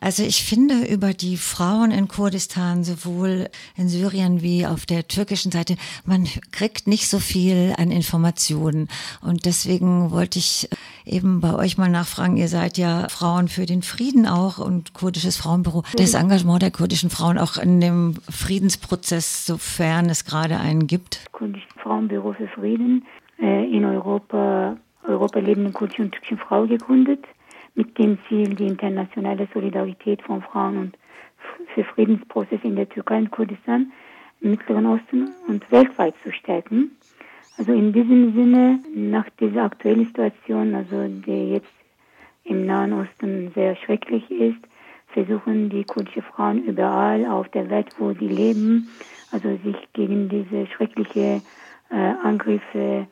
Also ich finde über die Frauen in Kurdistan, sowohl in Syrien wie auf der türkischen Seite, man kriegt nicht so viel an Informationen. Und deswegen wollte ich eben bei euch mal nachfragen, ihr seid ja Frauen für den Frieden auch und kurdisches Frauenbüro. Das Engagement der kurdischen Frauen auch in dem Friedensprozess, sofern es gerade einen gibt. Kurdisches Frauenbüro für Frieden äh, in Europa, Europa lebende kurdische und türkische Frau gegründet mit dem Ziel, die internationale Solidarität von Frauen und für Friedensprozess in der Türkei und Kurdistan, im Mittleren Osten und weltweit zu stärken. Also in diesem Sinne, nach dieser aktuellen Situation, also die jetzt im Nahen Osten sehr schrecklich ist, versuchen die kurdischen Frauen überall auf der Welt, wo sie leben, also sich gegen diese schrecklichen äh, Angriffe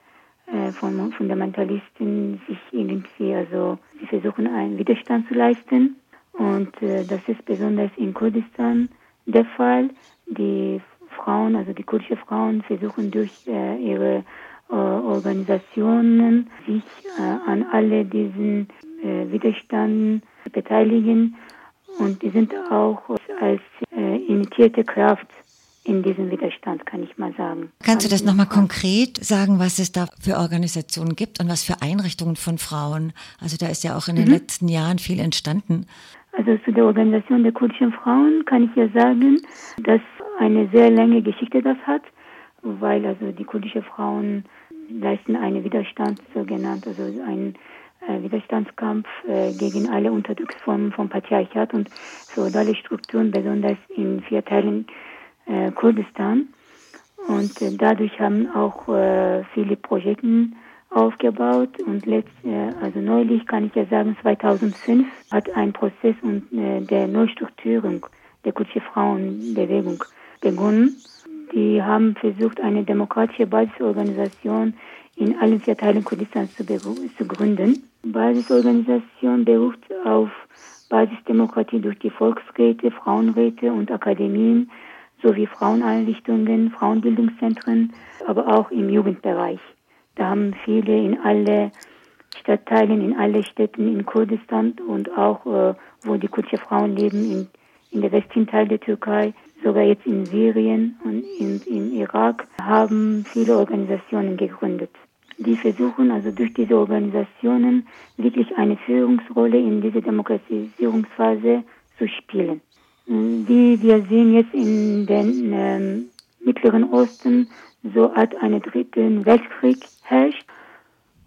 von Fundamentalisten sich irgendwie, also sie versuchen einen Widerstand zu leisten. Und äh, das ist besonders in Kurdistan der Fall. Die Frauen, also die kurdischen Frauen, versuchen durch äh, ihre äh, Organisationen sich äh, an alle diesen äh, Widerständen zu beteiligen. Und die sind auch als äh, imitierte Kraft in diesem Widerstand, kann ich mal sagen. Kannst du das nochmal konkret sagen, was es da für Organisationen gibt und was für Einrichtungen von Frauen? Also da ist ja auch in den mhm. letzten Jahren viel entstanden. Also zu der Organisation der kurdischen Frauen kann ich ja sagen, dass eine sehr lange Geschichte das hat, weil also die kurdischen Frauen leisten einen Widerstand, so genannt, also einen äh, Widerstandskampf äh, gegen alle Unterdrückungsformen vom Patriarchat und feudale Strukturen, besonders in vier Teilen äh, Kurdistan. Und äh, dadurch haben auch äh, viele Projekte aufgebaut und letzt, äh, also neulich kann ich ja sagen, 2005 hat ein Prozess und äh, der Neustrukturierung der kurdischen Frauenbewegung begonnen. Die haben versucht, eine demokratische Basisorganisation in allen vier Teilen Kurdistans zu, zu gründen. Basisorganisation beruht auf Basisdemokratie durch die Volksräte, Frauenräte und Akademien sowie Fraueneinrichtungen, Frauenbildungszentren, aber auch im Jugendbereich. Da haben viele in alle Stadtteilen, in alle Städten in Kurdistan und auch, äh, wo die kurdische Frauen leben, in, in der westlichen Teil der Türkei, sogar jetzt in Syrien und in, in Irak, haben viele Organisationen gegründet. Die versuchen also durch diese Organisationen wirklich eine Führungsrolle in dieser Demokratisierungsphase zu spielen. Wie wir sehen jetzt in den ähm, Mittleren Osten, so hat einen dritten Weltkrieg herrscht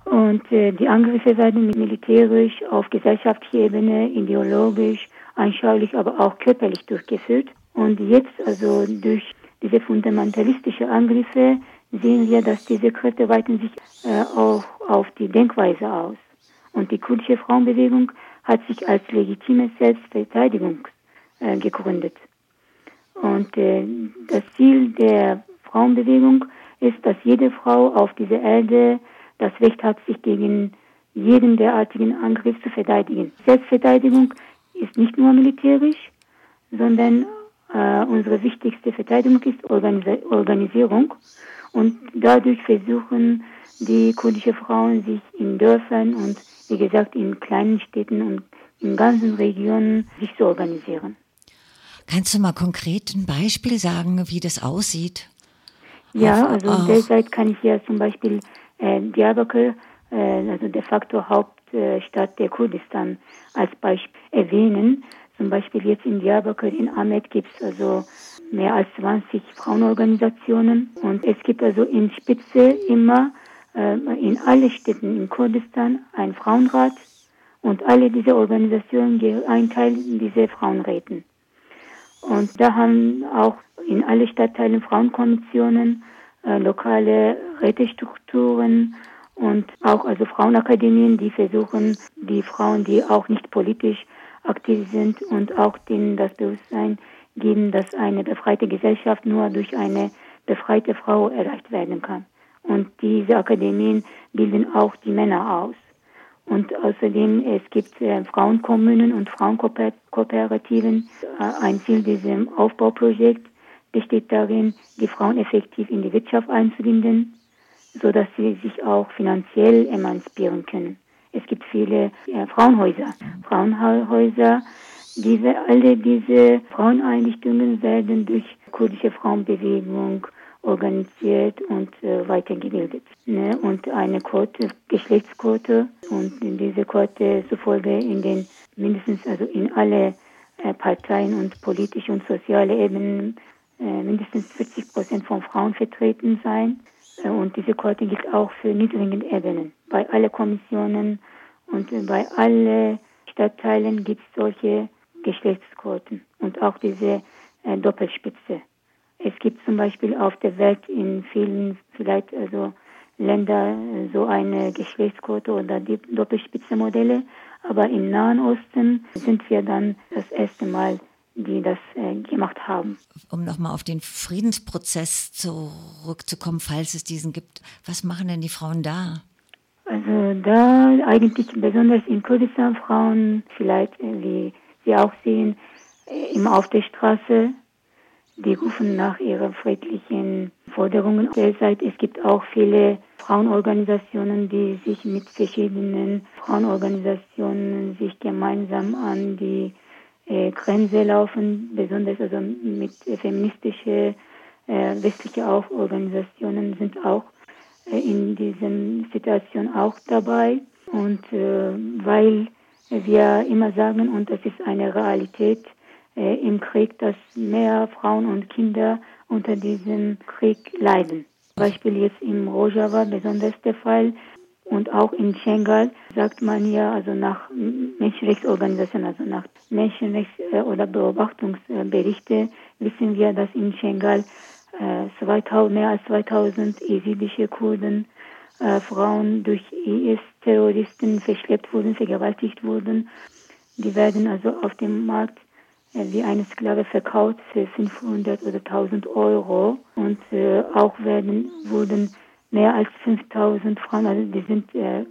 und äh, die Angriffe werden militärisch auf gesellschaftlicher Ebene, ideologisch, anschaulich, aber auch körperlich durchgeführt. Und jetzt also durch diese fundamentalistischen Angriffe sehen wir, dass diese Kräfte weiten sich äh, auch auf die Denkweise aus. Und die kurdische Frauenbewegung hat sich als legitime Selbstverteidigung äh, gegründet. Und äh, das Ziel der Frauenbewegung ist, dass jede Frau auf dieser Erde das Recht hat, sich gegen jeden derartigen Angriff zu verteidigen. Selbstverteidigung ist nicht nur militärisch, sondern äh, unsere wichtigste Verteidigung ist Organis Organisierung. Und dadurch versuchen die kurdischen Frauen sich in Dörfern und wie gesagt in kleinen Städten und in ganzen Regionen sich zu organisieren. Kannst du mal konkret ein Beispiel sagen, wie das aussieht? Ja, also auch. derzeit kann ich ja zum Beispiel äh, Diyarbakir, äh, also de facto Hauptstadt der Kurdistan, als Beispiel erwähnen. Zum Beispiel jetzt in Diyarbakir, in Ahmed gibt es also mehr als 20 Frauenorganisationen und es gibt also in Spitze immer äh, in alle Städten in Kurdistan ein Frauenrat und alle diese Organisationen einteilen diese Frauenräten. Und da haben auch in alle Stadtteilen Frauenkommissionen, äh, lokale Rätestrukturen und auch also Frauenakademien, die versuchen, die Frauen, die auch nicht politisch aktiv sind und auch denen das Bewusstsein geben, dass eine befreite Gesellschaft nur durch eine befreite Frau erreicht werden kann. Und diese Akademien bilden auch die Männer aus. Und außerdem, es gibt äh, Frauenkommunen und Frauenkooperativen. Äh, ein Ziel dieses Aufbauprojekts besteht darin, die Frauen effektiv in die Wirtschaft einzubinden, sodass sie sich auch finanziell emanzipieren können. Es gibt viele äh, Frauenhäuser. Frauenhäuser, Diese, alle diese Fraueneinrichtungen werden durch kurdische Frauenbewegung organisiert und äh, weitergebildet. Ne? Und eine Quote, Geschlechtsquote und diese Quote zufolge in den mindestens also in alle äh, Parteien und politische und soziale Ebenen äh, mindestens 40 Prozent von Frauen vertreten sein. Äh, und diese Quote gilt auch für niedrigen Ebenen. Bei allen Kommissionen und äh, bei allen Stadtteilen gibt es solche Geschlechtsquoten und auch diese äh, Doppelspitze. Es gibt zum Beispiel auf der Welt in vielen vielleicht also Länder äh, so eine Geschlechtsquote oder die Doppelspitze-Modelle, aber im Nahen Osten sind wir dann das erste Mal die das äh, gemacht haben. Um nochmal auf den Friedensprozess zurückzukommen, falls es diesen gibt, was machen denn die Frauen da? Also da eigentlich besonders in Kurdistan Frauen, vielleicht äh, wie Sie auch sehen, äh, immer auf der Straße, die rufen nach ihren friedlichen Forderungen. Derzeit es gibt auch viele Frauenorganisationen, die sich mit verschiedenen Frauenorganisationen sich gemeinsam an die äh, Grenze laufen, besonders also mit feministische äh, westliche auch Organisationen sind auch äh, in dieser Situation auch dabei. Und äh, weil wir immer sagen, und das ist eine Realität äh, im Krieg, dass mehr Frauen und Kinder unter diesem Krieg leiden. Beispiel jetzt im Rojava besonders der Fall und auch in Schengal sagt man ja, also nach Menschenrechtsorganisationen, also nach Menschenrechts- oder Beobachtungsberichte wissen wir, dass in Schengal 2000, mehr als 2000 jesidische Kurden, äh, Frauen durch IS-Terroristen verschleppt wurden, vergewaltigt wurden. Die werden also auf dem Markt äh, wie eine Sklave verkauft für 500 oder 1000 Euro und äh, auch werden, wurden mehr als 5000 Frauen, also die sind äh,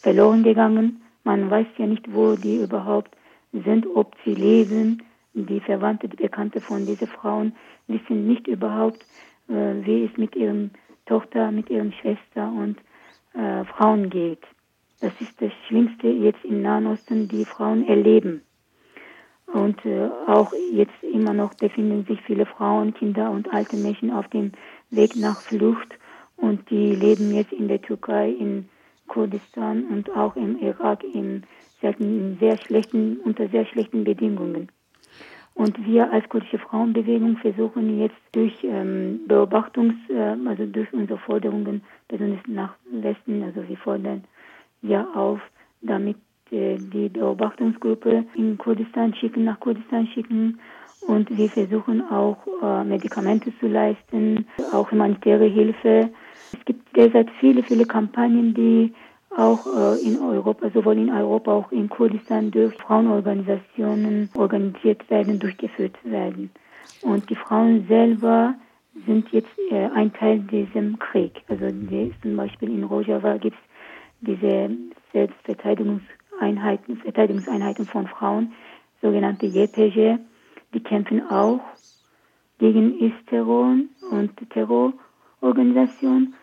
verloren gegangen. Man weiß ja nicht, wo die überhaupt sind, ob sie leben. Die Verwandte, die Bekannte von diesen Frauen wissen nicht überhaupt, äh, wie es mit ihren Tochter, mit ihren Schwester und äh, Frauen geht. Das ist das Schlimmste jetzt im Nahen Osten, die Frauen erleben. Und äh, auch jetzt immer noch befinden sich viele Frauen, Kinder und alte Menschen auf dem Weg nach Flucht und die leben jetzt in der Türkei, in Kurdistan und auch im Irak in, sehr schlechten, unter sehr schlechten Bedingungen. Und wir als kurdische Frauenbewegung versuchen jetzt durch ähm, Beobachtungs, äh, also durch unsere Forderungen, besonders nach Westen, also wir fordern ja auf, damit die Beobachtungsgruppe in Kurdistan schicken, nach Kurdistan schicken und wir versuchen auch äh, Medikamente zu leisten, auch humanitäre Hilfe. Es gibt derzeit viele, viele Kampagnen, die auch äh, in Europa, sowohl in Europa auch in Kurdistan durch Frauenorganisationen organisiert werden, durchgeführt werden. Und die Frauen selber sind jetzt äh, ein Teil diesem Krieg. Also die, zum Beispiel in Rojava gibt es diese Selbstverteidigungseinheiten, Verteidigungseinheiten von Frauen, sogenannte JPG, die kämpfen auch gegen Is-Terror und Terrororganisationen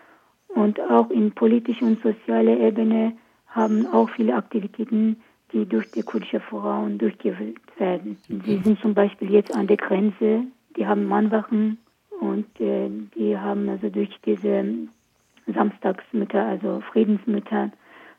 und auch in politischer und sozialer Ebene haben auch viele Aktivitäten, die durch die kurdische Frauen durchgeführt werden. Sie sind zum Beispiel jetzt an der Grenze, die haben Mannwachen und äh, die haben also durch diese Samstagsmütter, also Friedensmütter,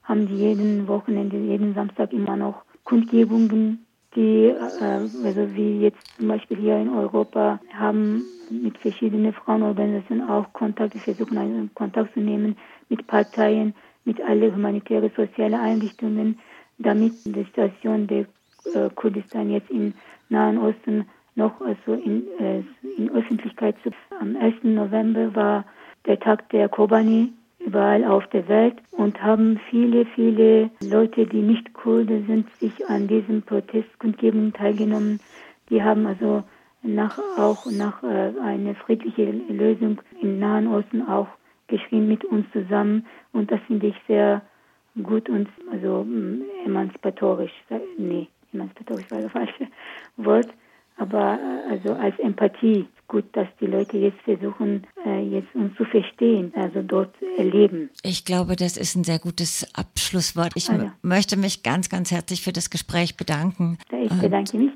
haben die jeden Wochenende, jeden Samstag immer noch Kundgebungen die, äh, also wie jetzt zum Beispiel hier in Europa, haben mit verschiedenen Frauenorganisationen auch Kontakt, versuchen einen Kontakt zu nehmen mit Parteien, mit allen humanitären, sozialen Einrichtungen, damit die Situation der äh, Kurdistan jetzt im Nahen Osten noch also in, äh, in Öffentlichkeit zu. Am 1. November war der Tag der Kobani, überall auf der Welt und haben viele, viele Leute, die nicht Kurde sind, sich an diesem Protestkundgebung teilgenommen. Die haben also nach, auch nach äh, einer friedlichen Lösung im Nahen Osten auch geschrieben mit uns zusammen und das finde ich sehr gut und also mm, emanzipatorisch. Nee, emanzipatorisch war das falsche Wort, aber äh, also als Empathie gut, dass die Leute jetzt versuchen, äh, jetzt uns zu verstehen, also dort erleben. Ich glaube, das ist ein sehr gutes Abschlusswort. Ich also. möchte mich ganz, ganz herzlich für das Gespräch bedanken. Ich bedanke mich.